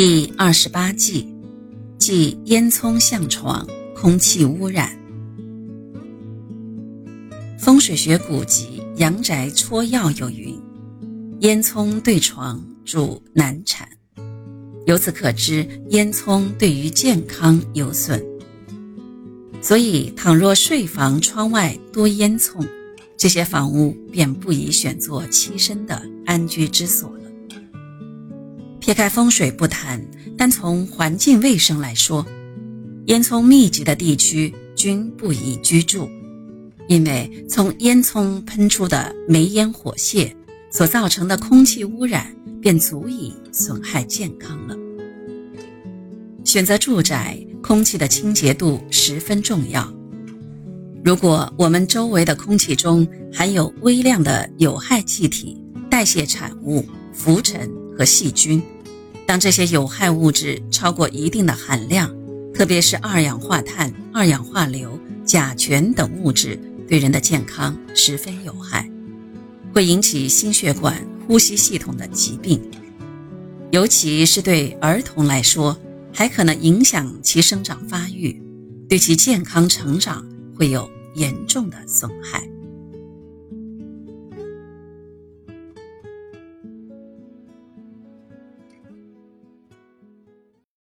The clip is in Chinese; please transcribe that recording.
第二十八计，即烟囱向床，空气污染。风水学古籍《阳宅戳要》有云：“烟囱对床，主难产。”由此可知，烟囱对于健康有损。所以，倘若睡房窗外多烟囱，这些房屋便不宜选作栖身的安居之所了。撇开风水不谈，单从环境卫生来说，烟囱密集的地区均不宜居住，因为从烟囱喷出的煤烟火屑所造成的空气污染，便足以损害健康了。选择住宅，空气的清洁度十分重要。如果我们周围的空气中含有微量的有害气体、代谢产物、浮尘和细菌，当这些有害物质超过一定的含量，特别是二氧化碳、二氧化硫、甲醛等物质，对人的健康十分有害，会引起心血管、呼吸系统的疾病，尤其是对儿童来说，还可能影响其生长发育，对其健康成长。会有严重的损害。